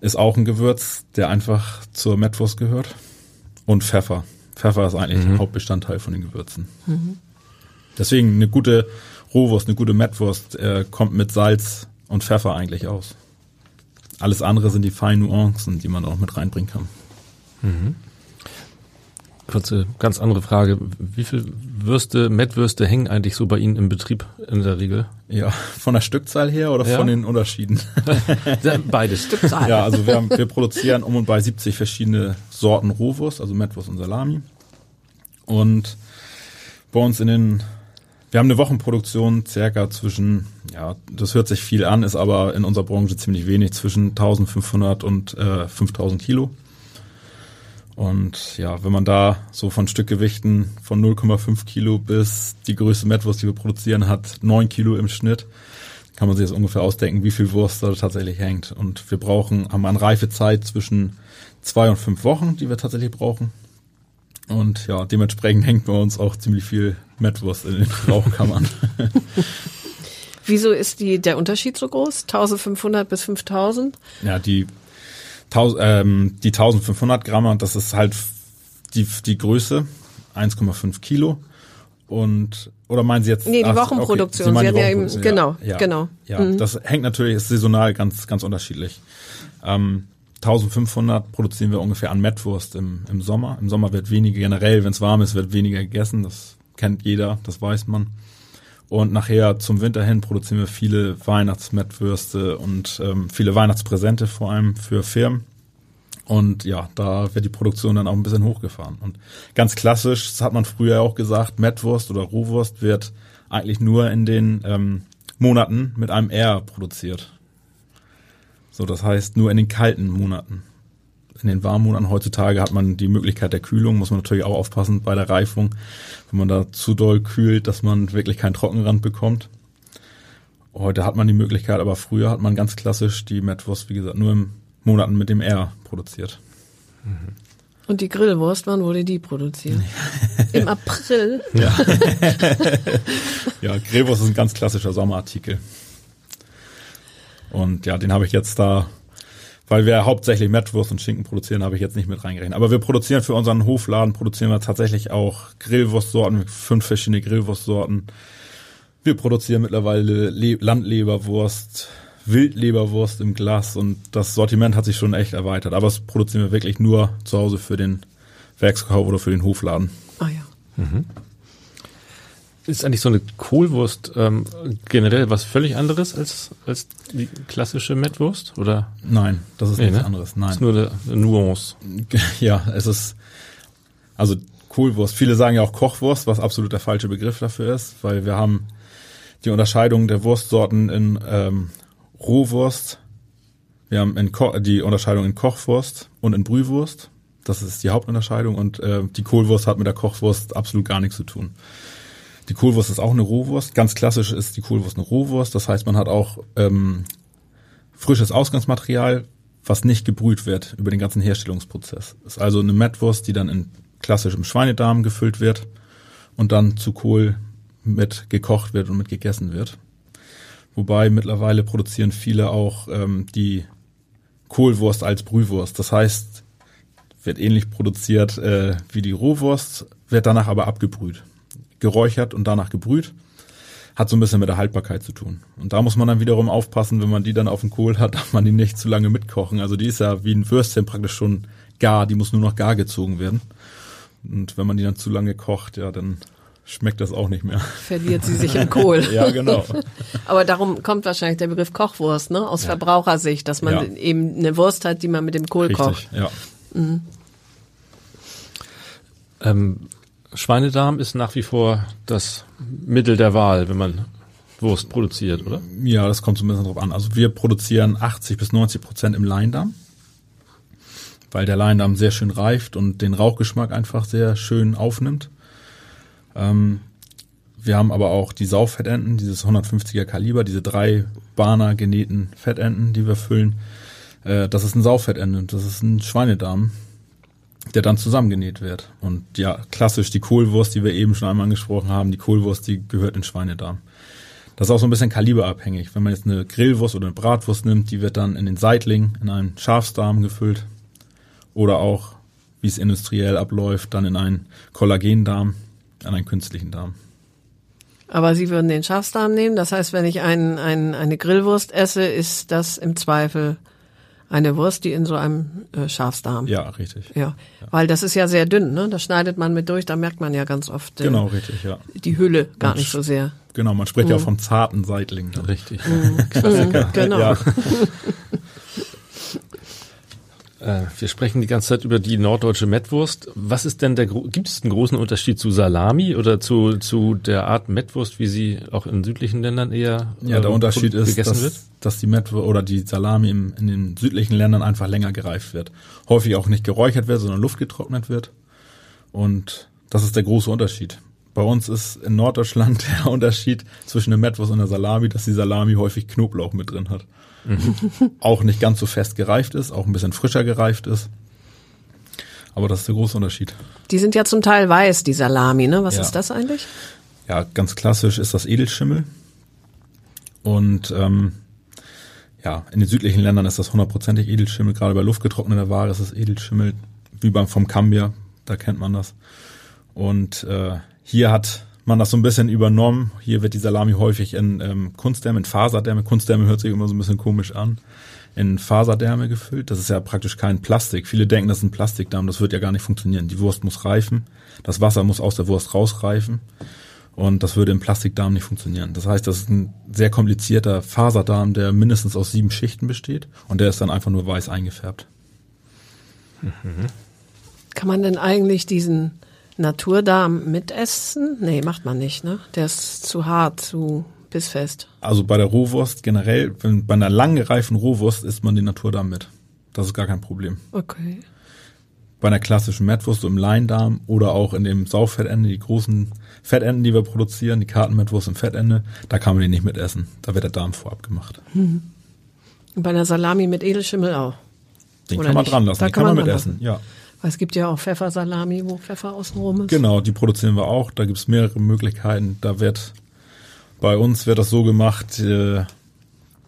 ist auch ein Gewürz, der einfach zur Mettwurst gehört. Und Pfeffer. Pfeffer ist eigentlich mhm. Hauptbestandteil von den Gewürzen. Mhm. Deswegen eine gute Rohwurst, eine gute Mettwurst äh, kommt mit Salz und Pfeffer eigentlich aus. Alles andere sind die feinen Nuancen, die man auch mit reinbringen kann. Mhm. Kurze, ganz andere Frage. Wie viel Würste, Mettwürste hängen eigentlich so bei Ihnen im Betrieb in der Regel? Ja, von der Stückzahl her oder ja. von den Unterschieden? Beides. Stückzahl. Ja, also wir, haben, wir produzieren um und bei 70 verschiedene Sorten Rohwurst, also Mettwurst und Salami. Und bei uns in den, wir haben eine Wochenproduktion circa zwischen, ja, das hört sich viel an, ist aber in unserer Branche ziemlich wenig, zwischen 1500 und äh, 5000 Kilo. Und ja, wenn man da so von Stückgewichten von 0,5 Kilo bis die größte Mettwurst, die wir produzieren, hat 9 Kilo im Schnitt, kann man sich das ungefähr ausdenken, wie viel Wurst da tatsächlich hängt. Und wir brauchen, haben eine Reifezeit zwischen zwei und fünf Wochen, die wir tatsächlich brauchen. Und ja, dementsprechend hängt bei uns auch ziemlich viel Mettwurst in den Rauchkammern. Wieso ist die, der Unterschied so groß? 1500 bis 5000? Ja, die ähm, die 1500 Gramm, das ist halt die, die Größe, 1,5 Kilo. Und, oder meinen Sie jetzt? Nee, die ach, Wochenproduktion. Okay. Sie, Sie ja eben, genau, ja, genau. Ja, mhm. das hängt natürlich, ist saisonal ganz, ganz unterschiedlich. Ähm, 1500 produzieren wir ungefähr an Mettwurst im, im Sommer. Im Sommer wird weniger, generell, wenn es warm ist, wird weniger gegessen. Das kennt jeder, das weiß man. Und nachher zum Winter hin produzieren wir viele Weihnachtsmettwürste und ähm, viele Weihnachtspräsente vor allem für Firmen. Und ja, da wird die Produktion dann auch ein bisschen hochgefahren. Und ganz klassisch, das hat man früher auch gesagt, Mettwurst oder Rohwurst wird eigentlich nur in den ähm, Monaten mit einem R produziert. So, das heißt nur in den kalten Monaten. In den warmen Monaten heutzutage hat man die Möglichkeit der Kühlung, muss man natürlich auch aufpassen bei der Reifung, wenn man da zu doll kühlt, dass man wirklich keinen Trockenrand bekommt. Heute hat man die Möglichkeit, aber früher hat man ganz klassisch die Mettwurst, wie gesagt, nur im Monaten mit dem R produziert. Und die Grillwurst, wann wurde die produziert? Im April. Ja. ja, Grillwurst ist ein ganz klassischer Sommerartikel. Und ja, den habe ich jetzt da, weil wir hauptsächlich Mettwurst und Schinken produzieren, habe ich jetzt nicht mit reingerechnet. Aber wir produzieren für unseren Hofladen, produzieren wir tatsächlich auch Grillwurstsorten, fünf verschiedene Grillwurstsorten. Wir produzieren mittlerweile Le Landleberwurst, Wildleberwurst im Glas und das Sortiment hat sich schon echt erweitert. Aber es produzieren wir wirklich nur zu Hause für den Werkskauf oder für den Hofladen. Ah ja. Ist eigentlich so eine Kohlwurst ähm, generell was völlig anderes als, als die klassische Mettwurst? Oder? Nein, das ist Nee, nichts ne? anderes. Nein. Ist nur eine, eine Nuance. Ja, es ist, also Kohlwurst. Viele sagen ja auch Kochwurst, was absolut der falsche Begriff dafür ist, weil wir haben die Unterscheidung der Wurstsorten in ähm, Rohwurst, wir haben in Ko die Unterscheidung in Kochwurst und in Brühwurst. Das ist die Hauptunterscheidung und äh, die Kohlwurst hat mit der Kochwurst absolut gar nichts zu tun. Die Kohlwurst ist auch eine Rohwurst. Ganz klassisch ist die Kohlwurst eine Rohwurst. Das heißt, man hat auch ähm, frisches Ausgangsmaterial, was nicht gebrüht wird über den ganzen Herstellungsprozess. Ist also eine Mettwurst, die dann in klassischem Schweinedarm gefüllt wird und dann zu Kohl mit gekocht wird und mit gegessen wird. Wobei mittlerweile produzieren viele auch ähm, die Kohlwurst als Brühwurst. Das heißt, wird ähnlich produziert äh, wie die Rohwurst, wird danach aber abgebrüht. Geräuchert und danach gebrüht. Hat so ein bisschen mit der Haltbarkeit zu tun. Und da muss man dann wiederum aufpassen, wenn man die dann auf dem Kohl hat, darf man die nicht zu lange mitkochen. Also die ist ja wie ein Würstchen praktisch schon gar, die muss nur noch gar gezogen werden. Und wenn man die dann zu lange kocht, ja, dann schmeckt das auch nicht mehr. Verliert sie sich im Kohl. Ja, genau. Aber darum kommt wahrscheinlich der Begriff Kochwurst, ne? Aus Verbrauchersicht, dass man Ja. eben eine Wurst hat, die man mit dem Kohl kocht. Richtig, ja. Ähm, Schweinedarm ist nach wie vor das Mittel der Wahl, wenn man Wurst produziert, oder? Ja, das kommt so ein bisschen drauf an. Also wir produzieren 80 bis 90 Prozent im Leindarm, weil der Leindarm sehr schön reift und den Rauchgeschmack einfach sehr schön aufnimmt. Ähm, wir haben aber auch die Sauffettenten, dieses 150er Kaliber, diese drei Bahner genähten Fettenten, die wir füllen. Äh, das ist ein Sauffettende, das ist ein Schweinedarm, der dann zusammengenäht wird. Und ja, klassisch die Kohlwurst, die wir eben schon einmal angesprochen haben, die Kohlwurst, die gehört in Schweinedarm. Das ist auch so ein bisschen kaliberabhängig. Wenn man jetzt eine Grillwurst oder eine Bratwurst nimmt, die wird dann in den Seitling, in einen Schafsdarm gefüllt. Oder auch, wie es industriell abläuft, dann in einen Kollagendarm, in einen künstlichen Darm. Aber Sie würden den Schafsdarm nehmen. Das heißt, wenn ich ein, ein, eine Grillwurst esse, ist das im Zweifel eine Wurst, die in so einem äh, Schafsdarm. Ja, richtig. Ja, weil das ist ja sehr dünn, ne? Da schneidet man mit durch, da merkt man ja ganz oft äh, Genau, richtig, ja. die Hülle gar Und nicht so sehr. Genau, man spricht ja auch vom zarten Seitling. Richtig. Genau. Ja, Äh, wir sprechen die ganze Zeit über die norddeutsche Mettwurst. Was ist denn der, gibt es einen großen Unterschied zu Salami oder zu, zu der Art Mettwurst, wie sie auch in südlichen Ländern eher ja der äh, Unterschied ist, gegessen dass, wird? dass die Metwe oder die Salami im, in den südlichen Ländern einfach länger gereift wird. Häufig auch nicht geräuchert wird, sondern luftgetrocknet wird. Und das ist der große Unterschied. Bei uns ist in Norddeutschland der Unterschied zwischen der Metwurst und der Salami, dass die Salami häufig Knoblauch mit drin hat. auch nicht ganz so fest gereift ist, auch ein bisschen frischer gereift ist. Aber das ist der große Unterschied. Die sind ja zum Teil weiß, die Salami, ne? Was Ja. ist das eigentlich? Ja, ganz klassisch ist das Edelschimmel. Und ähm, ja, in den südlichen Ländern ist das hundertprozentig Edelschimmel. Gerade bei luftgetrockneter Ware ist es Edelschimmel, wie beim vom Cambier, da kennt man das. Und äh, hier hat man das so ein bisschen übernommen. Hier wird die Salami häufig in ähm, Kunstdärme, in Faserdärme. Kunstdärme hört sich immer so ein bisschen komisch an. In Faserdärme gefüllt. Das ist ja praktisch kein Plastik. Viele denken, das ist ein Plastikdarm. Das wird ja gar nicht funktionieren. Die Wurst muss reifen. Das Wasser muss aus der Wurst rausreifen. Und das würde im Plastikdarm nicht funktionieren. Das heißt, das ist ein sehr komplizierter Faserdarm, der mindestens aus sieben Schichten besteht und der ist dann einfach nur weiß eingefärbt. Kann man denn eigentlich diesen Naturdarm mitessen? Nee, macht man nicht, ne? Der ist zu hart, zu bissfest. Also bei der Rohwurst generell, wenn, bei einer lang gereifen Rohwurst isst man den Naturdarm mit. Das ist gar kein Problem. Okay. Bei einer klassischen Mettwurst so im Leindarm oder auch in dem Sauffettende, die großen Fettenden, die wir produzieren, die Kartenmettwurst im Fettende, da kann man den nicht mit essen. Da wird der Darm vorab gemacht. Und bei einer Salami mit Edelschimmel auch. Den Oder kann man nicht? dran lassen, Da den kann man man mit dran essen, ja. Es gibt ja auch Pfeffersalami, wo Pfeffer außenrum ist. Genau, die produzieren wir auch. Da gibt's mehrere Möglichkeiten. Da wird bei uns wird das so gemacht, äh,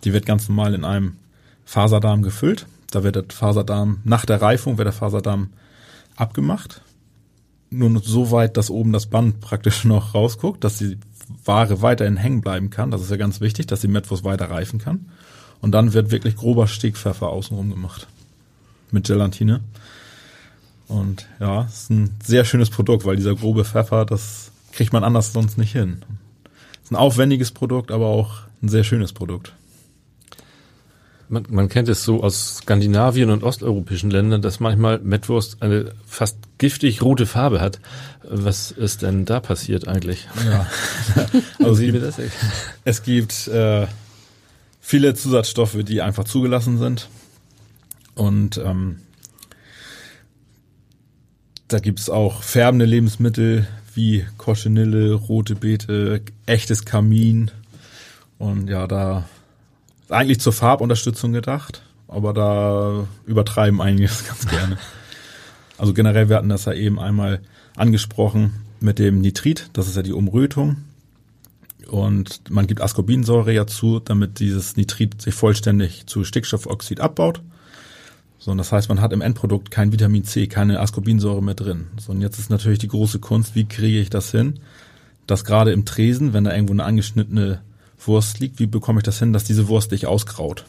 die wird ganz normal in einem Faserdarm gefüllt. Da wird der Faserdarm, nach der Reifung wird der Faserdarm abgemacht. Nur so weit, dass oben das Band praktisch noch rausguckt, dass die Ware weiterhin hängen bleiben kann. Das ist ja ganz wichtig, dass die Mettwurst weiter reifen kann. Und dann wird wirklich grober Stegpfeffer außenrum gemacht. Mit Gelatine. Und ja, ist ein sehr schönes Produkt, weil dieser grobe Pfeffer, das kriegt man anders sonst nicht hin. Ist ein aufwendiges Produkt, aber auch ein sehr schönes Produkt. Man, man kennt es so aus Skandinavien und osteuropäischen Ländern, dass manchmal Mettwurst eine fast giftig rote Farbe hat. Was ist denn da passiert eigentlich? Ja. also Wie es mir gibt, das echt? es gibt äh, viele Zusatzstoffe, die einfach zugelassen sind. Und ähm, da gibt's auch färbende Lebensmittel wie Coschenille, rote Beete, echtes Kamin. Und ja, da ist eigentlich zur Farbunterstützung gedacht, aber da übertreiben einige es ganz gerne. Also generell, wir hatten das ja eben einmal angesprochen mit dem Nitrit, das ist ja die Umrötung. Und man gibt Ascorbinsäure ja zu, damit dieses Nitrit sich vollständig zu Stickstoffoxid abbaut. So, und das heißt, man hat im Endprodukt kein Vitamin C, keine Ascorbinsäure mehr drin. So, und jetzt ist natürlich die große Kunst, wie kriege ich das hin, dass gerade im Tresen, wenn da irgendwo eine angeschnittene Wurst liegt, wie bekomme ich das hin, dass diese Wurst nicht ausgraut?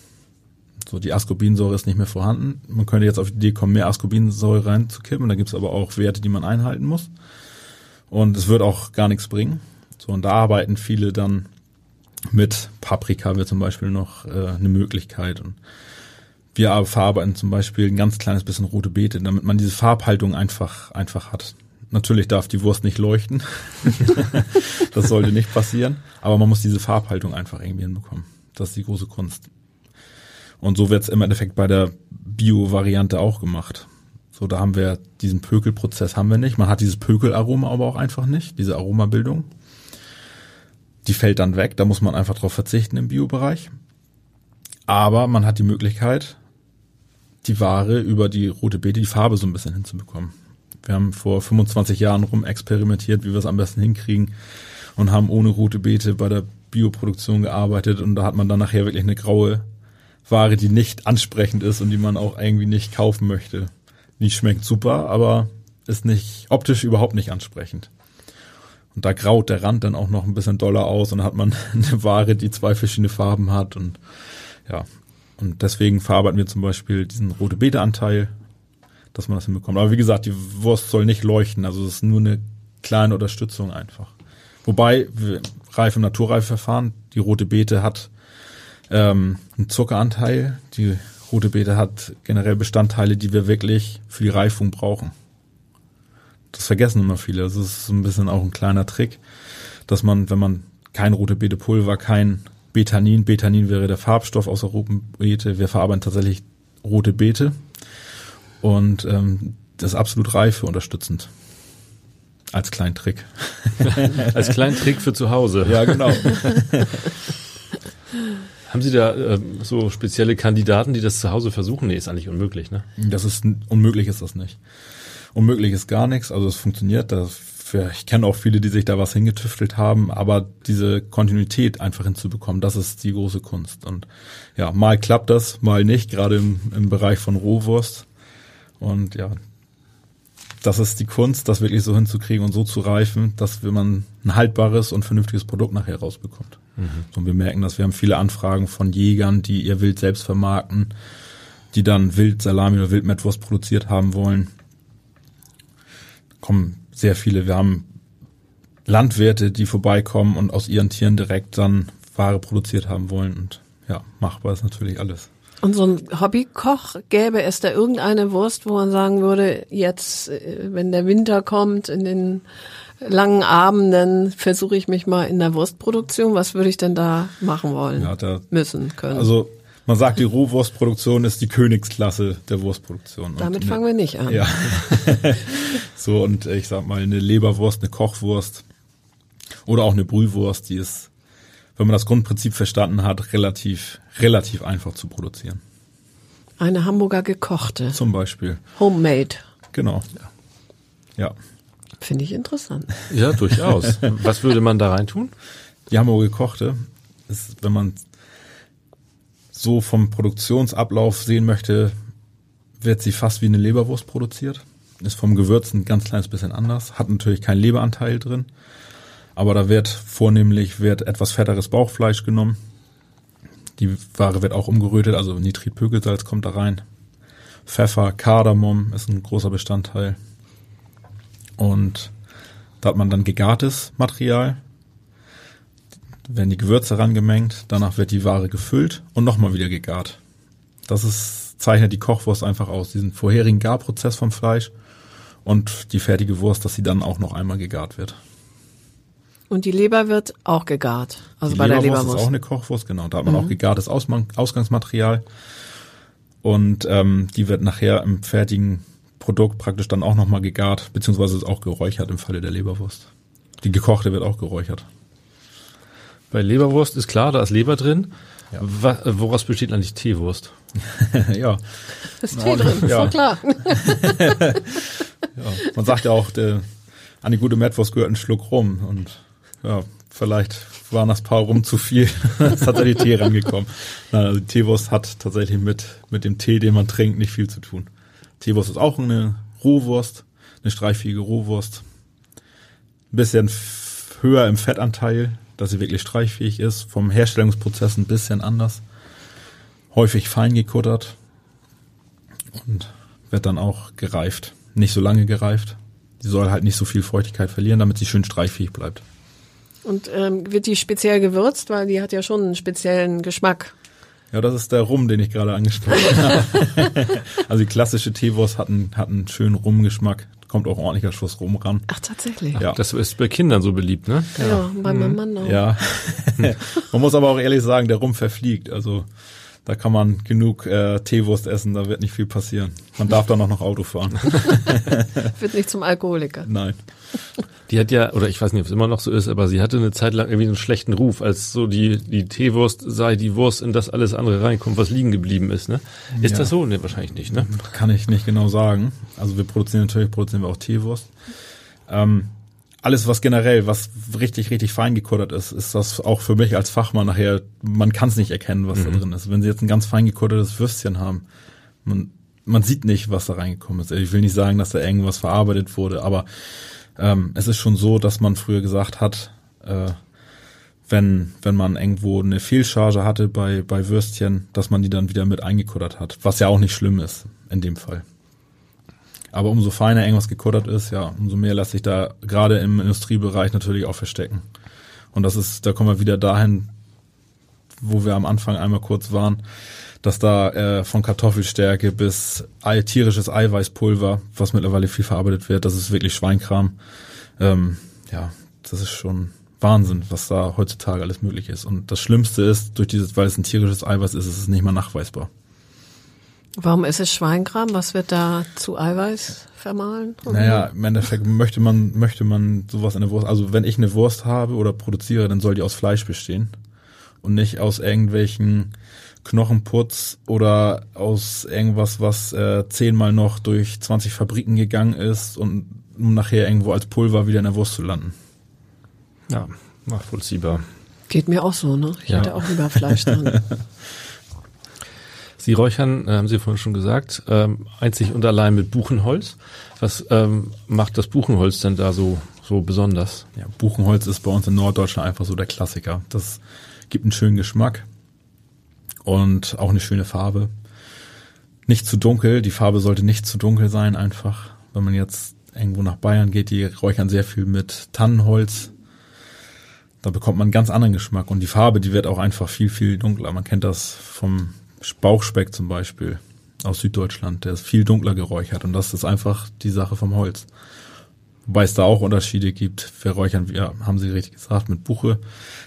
So, die Ascorbinsäure ist nicht mehr vorhanden. Man könnte jetzt auf die Idee kommen, mehr Ascorbinsäure reinzukippen. Da gibt es aber auch Werte, die man einhalten muss. Und es wird auch gar nichts bringen. So, und da arbeiten viele dann mit Paprika wäre zum Beispiel noch äh, eine Möglichkeit. Und wir verarbeiten zum Beispiel ein ganz kleines bisschen rote Beete, damit man diese Farbhaltung einfach, einfach hat. Natürlich darf die Wurst nicht leuchten. das sollte nicht passieren. Aber man muss diese Farbhaltung einfach irgendwie hinbekommen. Das ist die große Kunst. Und so wird's im Endeffekt bei der Bio-Variante auch gemacht. So, da haben wir diesen Pökelprozess haben wir nicht. Man hat dieses Pökelaroma aber auch einfach nicht, diese Aromabildung. Die fällt dann weg, da muss man einfach drauf verzichten im Bio-Bereich. Aber man hat die Möglichkeit, die Ware über die rote Beete, die Farbe so ein bisschen hinzubekommen. Wir haben vor 25 Jahren rum experimentiert, wie wir es am besten hinkriegen und haben ohne rote Beete bei der Bioproduktion gearbeitet und da hat man dann nachher wirklich eine graue Ware, die nicht ansprechend ist und die man auch irgendwie nicht kaufen möchte. Die schmeckt super, aber ist nicht optisch überhaupt nicht ansprechend. Und da graut der Rand dann auch noch ein bisschen doller aus und hat man eine Ware, die zwei verschiedene Farben hat und ja. Und deswegen verarbeiten wir zum Beispiel diesen rote Beete-Anteil, dass man das hinbekommt. Aber wie gesagt, die Wurst soll nicht leuchten, also es ist nur eine kleine Unterstützung einfach. Wobei, reif im Naturreifverfahren, die rote Beete hat ähm, einen Zuckeranteil, die rote Beete hat generell Bestandteile, die wir wirklich für die Reifung brauchen. Das vergessen immer viele. Das ist so ein bisschen auch ein kleiner Trick, dass man, wenn man kein rote Beete Pulver, kein Betanin, Betanin wäre der Farbstoff aus der roten Beete, wir verarbeiten tatsächlich rote Beete und ähm, das ist absolut reife unterstützend. Als kleinen Trick. Als kleinen Trick für zu Hause. Ja, genau. Haben Sie da ähm, so spezielle Kandidaten, die das zu Hause versuchen? Nee, ist eigentlich unmöglich, ne? Das ist unmöglich ist das nicht. Unmöglich ist gar nichts, also es funktioniert. Das, ich kenne auch viele, die sich da was hingetüftelt haben, aber diese Kontinuität einfach hinzubekommen, das ist die große Kunst. Und ja, mal klappt das, mal nicht, gerade im, im Bereich von Rohwurst. Und ja, das ist die Kunst, das wirklich so hinzukriegen und so zu reifen, dass wenn man ein haltbares und vernünftiges Produkt nachher rausbekommt. Mhm. So, und wir merken, dass wir haben viele Anfragen von Jägern, die ihr Wild selbst vermarkten, die dann Wild Salami oder Wildmettwurst produziert haben wollen. Kommen sehr viele. Wir haben Landwirte, die vorbeikommen und aus ihren Tieren direkt dann Ware produziert haben wollen. Und ja, machbar ist natürlich alles. Und so ein Hobbykoch, gäbe es da irgendeine Wurst, wo man sagen würde, jetzt, äh, wenn der Winter kommt, in den langen Abenden versuche ich mich mal in der Wurstproduktion. Was würde ich denn da machen wollen? Ja, da, müssen können. Also man sagt, die Rohwurstproduktion ist die Königsklasse der Wurstproduktion. Damit und, fangen wir nicht an. Ja. so, und ich sag mal, eine Leberwurst, eine Kochwurst oder auch eine Brühwurst, die ist, wenn man das Grundprinzip verstanden hat, relativ, relativ einfach zu produzieren. Eine Hamburger gekochte. Zum Beispiel. Homemade. Genau. Ja. Finde ich interessant. Ja, durchaus. Was würde man da reintun? Die Hamburger gekochte ist, wenn man so vom Produktionsablauf sehen möchte, wird sie fast wie eine Leberwurst produziert. Ist vom Gewürz ein ganz kleines bisschen anders, hat natürlich keinen Leberanteil drin. Aber da wird vornehmlich wird etwas fetteres Bauchfleisch genommen. Die Ware wird auch umgerötet, also Nitritpökelsalz kommt da rein. Pfeffer, Kardamom ist ein großer Bestandteil. Und da hat man dann gegartes Material. Werden die Gewürze rangemengt, danach wird die Ware gefüllt und nochmal wieder gegart. Das ist, zeichnet die Kochwurst einfach aus, diesen vorherigen Garprozess vom Fleisch und die fertige Wurst, dass sie dann auch noch einmal gegart wird. Und die Leber wird auch gegart. Also die bei Leberwurst der Leberwurst. ist auch eine Kochwurst, genau. Da hat man auch gegartes Ausgangsmaterial. Und ähm, die wird nachher im fertigen Produkt praktisch dann auch nochmal gegart, beziehungsweise ist auch geräuchert im Falle der Leberwurst. Die gekochte wird auch geräuchert. Bei Leberwurst ist klar, da ist Leber drin. Ja. Wa äh, woraus besteht eigentlich Teewurst? ja, ist Tee drin, ist Ja. doch klar. ja. Man sagt ja auch, der, an die gute Mettwurst gehört ein Schluck rum. Und ja, vielleicht waren das paar rum zu viel. Es hat da die Tee rangekommen. Nein, also die Teewurst hat tatsächlich mit, mit dem Tee, den man trinkt, nicht viel zu tun. Teewurst ist auch eine Rohwurst, eine streichfähige Rohwurst. Ein bisschen höher im Fettanteil, dass sie wirklich streichfähig ist. Vom Herstellungsprozess ein bisschen anders. Häufig fein gekuttert und wird dann auch gereift. Nicht so lange gereift. Sie soll halt nicht so viel Feuchtigkeit verlieren, damit sie schön streichfähig bleibt. Und ähm, wird die speziell gewürzt, weil die hat ja schon einen speziellen Geschmack. Ja, das ist der Rum, den ich gerade angesprochen habe. also die klassische Teewurst hat einen, hat einen schönen Rumgeschmack. Kommt auch ordentlicher Schuss Rum ran. Ach, tatsächlich. Ja. Das ist bei Kindern so beliebt, ne? Ja, bei meinem Mann auch. Ja. Man muss aber auch ehrlich sagen, der Rum verfliegt. Also da kann man genug äh, Teewurst essen, da wird nicht viel passieren. Man darf dann auch noch Auto fahren. Wird nicht zum Alkoholiker. Nein. Die hat ja, oder ich weiß nicht, ob es immer noch so ist, aber sie hatte eine Zeit lang irgendwie einen schlechten Ruf, als so die, die Teewurst sei die Wurst, in das alles andere reinkommt, was liegen geblieben ist, ne? Ist Ja. das so? Ne, wahrscheinlich nicht, ne? Kann ich nicht genau sagen. Also wir produzieren natürlich, produzieren wir auch Teewurst. Ähm, alles, was generell, was richtig, richtig fein gekuttert ist, ist das auch für mich als Fachmann nachher, man kann es nicht erkennen, was da drin ist. Wenn Sie jetzt ein ganz fein gekuttertes Würstchen haben, man, man sieht nicht, was da reingekommen ist. Ich will nicht sagen, dass da irgendwas verarbeitet wurde, aber ähm, es ist schon so, dass man früher gesagt hat, äh, wenn, wenn man irgendwo eine Fehlcharge hatte bei, bei Würstchen, dass man die dann wieder mit eingekuttert hat. Was ja auch nicht schlimm ist, in dem Fall. Aber umso feiner irgendwas gekuttert ist, ja, umso mehr lässt sich da gerade im Industriebereich natürlich auch verstecken. Und das ist, da kommen wir wieder dahin, wo wir am Anfang einmal kurz waren, dass da äh, von Kartoffelstärke bis Ei, tierisches Eiweißpulver, was mittlerweile viel verarbeitet wird, das ist wirklich Schweinkram. Ähm, ja, das ist schon Wahnsinn, was da heutzutage alles möglich ist. Und das Schlimmste ist, durch dieses, weil es ein tierisches Eiweiß ist, ist es nicht mal nachweisbar. Warum ist es Schweinkram? Was wird da zu Eiweiß vermahlen? Naja, im Endeffekt möchte man, möchte man sowas in der Wurst, also wenn ich eine Wurst habe oder produziere, dann soll die aus Fleisch bestehen und nicht aus irgendwelchen Knochenputz oder aus irgendwas, was äh, zehnmal noch durch 20 Fabriken gegangen ist und um nachher irgendwo als Pulver wieder in der Wurst zu landen. Ja, nachvollziehbar. Geht mir auch so, ne? Ich Ja. hätte auch lieber Fleisch dran. Sie räuchern, äh, haben Sie vorhin schon gesagt, ähm, einzig und allein mit Buchenholz. Was ähm, macht das Buchenholz denn da so, so besonders? Ja, Buchenholz ist bei uns in Norddeutschland einfach so der Klassiker. Das gibt einen schönen Geschmack und auch eine schöne Farbe. Nicht zu dunkel, die Farbe sollte nicht zu dunkel sein einfach. Wenn man jetzt irgendwo nach Bayern geht, die räuchern sehr viel mit Tannenholz. Da bekommt man einen ganz anderen Geschmack und die Farbe, die wird auch einfach viel, viel dunkler. Man kennt das vom Bauchspeck zum Beispiel aus Süddeutschland, der ist viel dunkler geräuchert und das ist einfach die Sache vom Holz. Wobei es da auch Unterschiede gibt. Wir räuchern, ja, haben Sie richtig gesagt, mit Buche.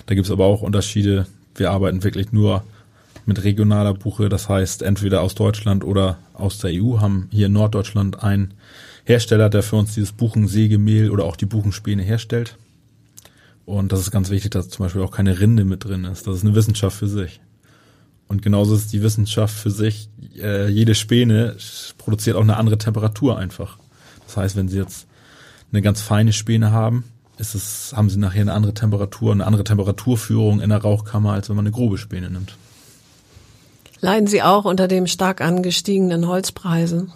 Da gibt es aber auch Unterschiede. Wir arbeiten wirklich nur mit regionaler Buche, das heißt entweder aus Deutschland oder aus der EU, haben hier in Norddeutschland einen Hersteller, der für uns dieses Buchensägemehl oder auch die Buchenspäne herstellt. Und das ist ganz wichtig, dass zum Beispiel auch keine Rinde mit drin ist. Das ist eine Wissenschaft für sich. Und genauso ist die Wissenschaft für sich, äh, jede Späne produziert auch eine andere Temperatur einfach. Das heißt, wenn Sie jetzt eine ganz feine Späne haben, ist es, haben Sie nachher eine andere Temperatur, eine andere Temperaturführung in der Rauchkammer, als wenn man eine grobe Späne nimmt. Leiden Sie auch unter dem stark angestiegenen Holzpreisen?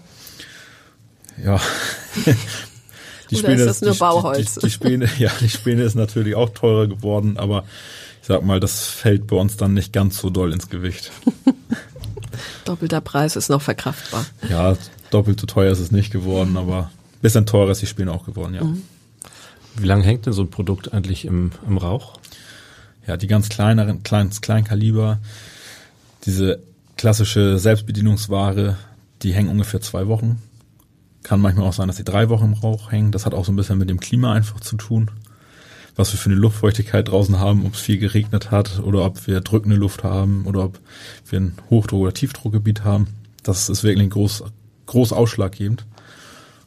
Ja. die Oder Späne ist das nur Bauholz? Die, die, die Späne, ja, die Späne ist natürlich auch teurer geworden, aber ich sag mal, das fällt bei uns dann nicht ganz so doll ins Gewicht. Doppelter Preis ist noch verkraftbar. Ja, doppelt so teuer ist es nicht geworden, aber bisschen teurer ist die Späne auch geworden, ja. Mhm. Wie lange hängt denn so ein Produkt eigentlich im, im Rauch? Ja, die ganz kleineren, klein, Kleinkaliber, diese klassische Selbstbedienungsware, die hängen ungefähr zwei Wochen. Kann manchmal auch sein, dass sie drei Wochen im Rauch hängen. Das hat auch so ein bisschen mit dem Klima einfach zu tun. Was wir für eine Luftfeuchtigkeit draußen haben, ob es viel geregnet hat oder ob wir drückende Luft haben oder ob wir ein Hochdruck- oder Tiefdruckgebiet haben. Das ist wirklich groß, groß ausschlaggebend.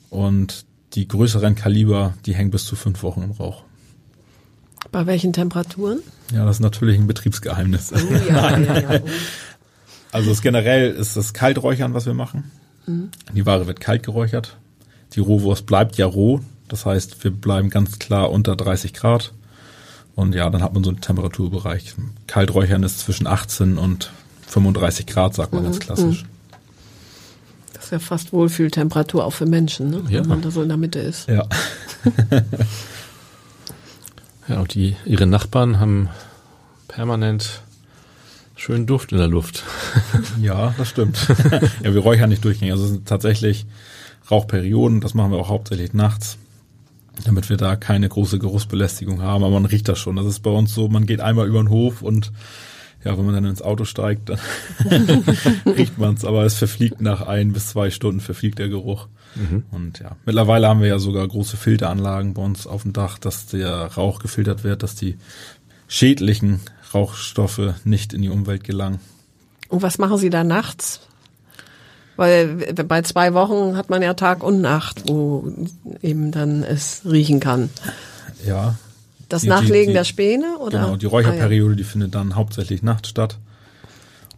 Und die größeren Kaliber, die hängen bis zu fünf Wochen im Rauch. Bei welchen Temperaturen? Ja, das ist natürlich ein Betriebsgeheimnis. Oh, ja, ja, ja. Also es generell ist das Kalträuchern, was wir machen. Mhm. Die Ware wird kalt geräuchert. Die Rohwurst bleibt ja roh. Das heißt, wir bleiben ganz klar unter 30 Grad. Und ja, dann hat man so einen Temperaturbereich. Kalträuchern ist zwischen 18 und 35 Grad, sagt man mhm. ganz klassisch. Mhm. Das ist ja fast Wohlfühltemperatur auch für Menschen, ne? ja. wenn man da so in der Mitte ist. Ja. ja, und die, ihre Nachbarn haben permanent schönen Duft in der Luft. ja, das stimmt. ja, wir räuchern nicht durchgängig. Also es sind tatsächlich Rauchperioden, das machen wir auch hauptsächlich nachts, damit wir da keine große Geruchsbelästigung haben. Aber man riecht das schon. Das ist bei uns so, man geht einmal über den Hof und ja, wenn man dann ins Auto steigt, dann riecht man es, aber es verfliegt nach ein bis zwei Stunden, verfliegt der Geruch. Mhm. Und ja, mittlerweile haben wir ja sogar große Filteranlagen bei uns auf dem Dach, dass der Rauch gefiltert wird, dass die schädlichen Rauchstoffe nicht in die Umwelt gelangen. Und was machen Sie da nachts? Weil bei zwei Wochen hat man ja Tag und Nacht, wo eben dann es riechen kann. Ja. Das die, Nachlegen die, die, der Späne oder? Genau, die Räucherperiode, ah, ja. die findet dann hauptsächlich nachts statt.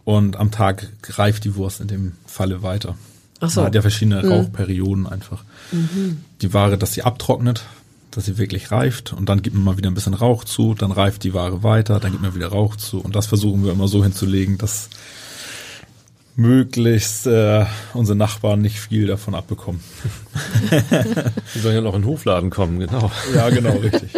Und am Tag reift die Wurst in dem Falle weiter. Ach so. Man hat ja verschiedene mhm. Rauchperioden einfach. Mhm. Die Ware, dass sie abtrocknet, dass sie wirklich reift und dann gibt man mal wieder ein bisschen Rauch zu, dann reift die Ware weiter, dann gibt man wieder Rauch zu und das versuchen wir immer so hinzulegen, dass möglichst äh, unsere Nachbarn nicht viel davon abbekommen. Die sollen ja noch in den Hofladen kommen, genau. Ja, genau, richtig.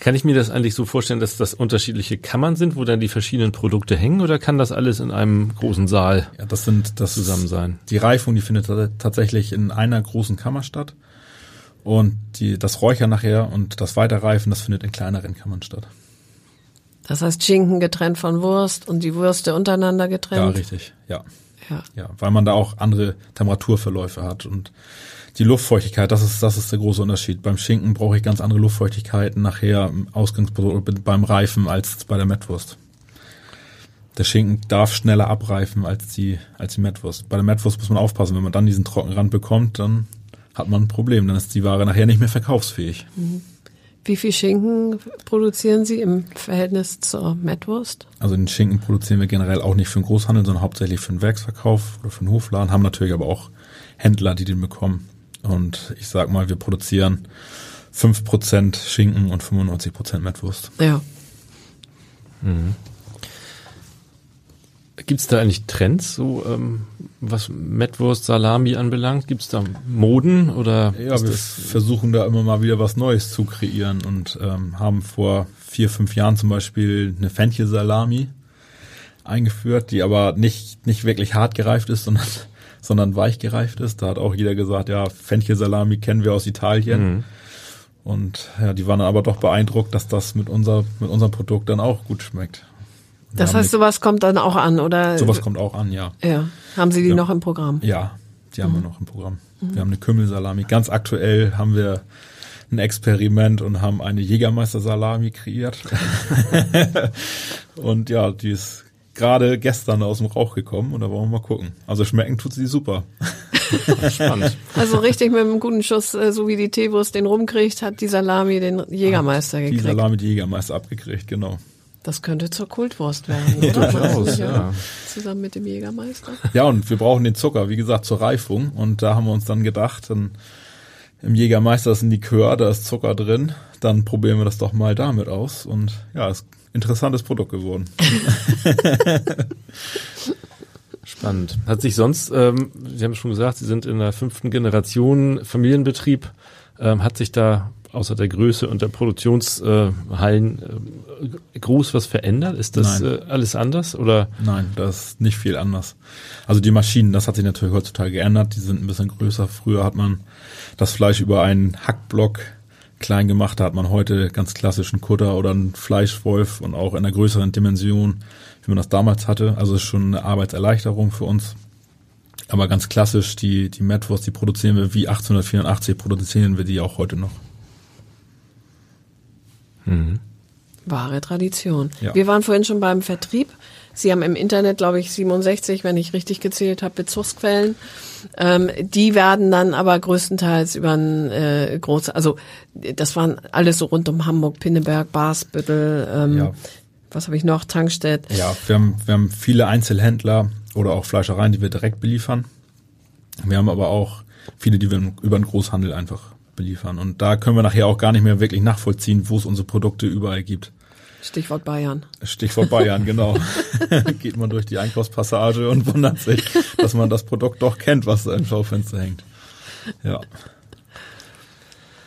Kann ich mir das eigentlich so vorstellen, dass das unterschiedliche Kammern sind, wo dann die verschiedenen Produkte hängen, oder kann das alles in einem großen Saal ja, das sind, das zusammen sein? Die Reifung, die findet tatsächlich in einer großen Kammer statt. Und die, das Räuchern nachher und das Weiterreifen, das findet in kleineren Kammern statt. Das heißt Schinken getrennt von Wurst und die Würste untereinander getrennt? Ja, richtig, ja. Ja. ja, weil man da auch andere Temperaturverläufe hat und die Luftfeuchtigkeit, das ist, das ist der große Unterschied. Beim Schinken brauche ich ganz andere Luftfeuchtigkeiten nachher im Ausgangsprodukt beim Reifen als bei der Mettwurst. Der Schinken darf schneller abreifen als die, als die Mettwurst. Bei der Mettwurst muss man aufpassen, wenn man dann diesen Trockenrand bekommt, dann hat man ein Problem. Dann ist die Ware nachher nicht mehr verkaufsfähig. Mhm. Wie viel Schinken produzieren Sie im Verhältnis zur Mettwurst? Also den Schinken produzieren wir generell auch nicht für den Großhandel, sondern hauptsächlich für den Werksverkauf oder für den Hofladen. Haben natürlich aber auch Händler, die den bekommen. Und ich sag mal, wir produzieren 5% Schinken und 95% Mettwurst. Ja. Mhm. Gibt es da eigentlich Trends, so ähm, was Mettwurst, Salami anbelangt? Gibt es da Moden oder? Ja, wir versuchen da immer mal wieder was Neues zu kreieren und ähm, haben vor vier, fünf Jahren zum Beispiel eine Fenchel-Salami eingeführt, die aber nicht nicht wirklich hart gereift ist, sondern sondern weich gereift ist. Da hat auch jeder gesagt, ja, Fenchel-Salami kennen wir aus Italien. Mhm. Und ja, die waren dann aber doch beeindruckt, dass das mit unser, mit unserem Produkt dann auch gut schmeckt. Das heißt, sowas kommt dann auch an, oder? sowas kommt auch an, ja. Ja. Haben Sie die Ja. noch im Programm? Ja, die haben wir noch im Programm. Wir haben eine Kümmelsalami. Ganz aktuell haben wir ein Experiment und haben eine Jägermeister-Salami kreiert. und ja, die ist gerade gestern aus dem Rauch gekommen und da wollen wir mal gucken. Also schmecken tut sie super. Spannend. Also richtig mit einem guten Schuss, äh, so wie die Teewurst den rumkriegt, hat die Salami den Jägermeister Die gekriegt. Salami, die Jägermeister abgekriegt, genau. Das könnte zur Kultwurst werden, oder? Durchaus, nicht, ja. Zusammen mit dem Jägermeister. Ja, und wir brauchen den Zucker, wie gesagt, zur Reifung. Und da haben wir uns dann gedacht, dann im Jägermeister ist ein Likör, da ist Zucker drin. Dann probieren wir das doch mal damit aus. Und ja, ist ein interessantes Produkt geworden. Spannend. Hat sich sonst, ähm, Sie haben es schon gesagt, Sie sind in der fünften Generation Familienbetrieb. Ähm, hat sich da außer der Größe und der Produktionshallen äh, groß was verändert? Ist das äh, alles anders oder? Nein, das ist nicht viel anders. Also die Maschinen, das hat sich natürlich heutzutage geändert. Die sind ein bisschen größer. Früher hat man das Fleisch über einen Hackblock klein gemacht. Da hat man heute ganz klassischen Kutter oder einen Fleischwolf und auch in einer größeren Dimension, wie man das damals hatte. Also ist schon eine Arbeitserleichterung für uns. Aber ganz klassisch, die, die Metwurst, die produzieren wir wie 1884, produzieren wir die auch heute noch. Wahre Tradition. Ja. Wir waren vorhin schon beim Vertrieb. Sie haben im Internet, glaube ich, 67, wenn ich richtig gezählt habe, Bezugsquellen. Ähm, die werden dann aber größtenteils über ein äh, groß, also das waren alles so rund um Hamburg, Pinneberg, Basbüttel, ähm, Ja. was habe ich noch, Tankstedt. Ja, wir haben, wir haben viele Einzelhändler oder auch Fleischereien, die wir direkt beliefern. Wir haben aber auch viele, die wir über den Großhandel einfach beliefern. Und da können wir nachher auch gar nicht mehr wirklich nachvollziehen, wo es unsere Produkte überall gibt. Stichwort Bayern. Stichwort Bayern, genau. Geht man durch die Einkaufspassage und wundert sich, dass man das Produkt doch kennt, was da im Schaufenster hängt. Ja.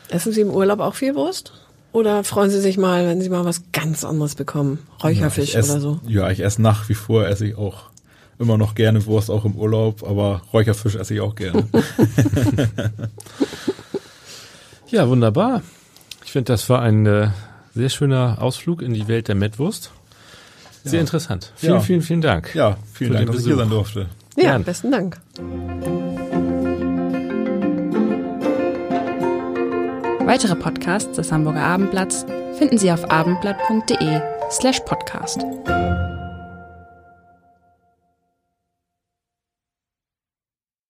Essen Sie im Urlaub auch viel Wurst? Oder freuen Sie sich mal, wenn Sie mal was ganz anderes bekommen? Räucherfisch ja, ich ess, oder so? Ja, ich esse nach wie vor, esse ich auch immer noch gerne Wurst, auch im Urlaub, aber Räucherfisch esse ich auch gerne. Ja, wunderbar. Ich finde, das war ein äh, sehr schöner Ausflug in die Welt der Mettwurst. Sehr Ja. interessant. Vielen, Ja. vielen, vielen Dank. Ja, vielen Dank, dass ich hier sein durfte. Ja, Gern. besten Dank. Weitere Podcasts des Hamburger Abendblatts finden Sie auf abendblatt.de slash podcast.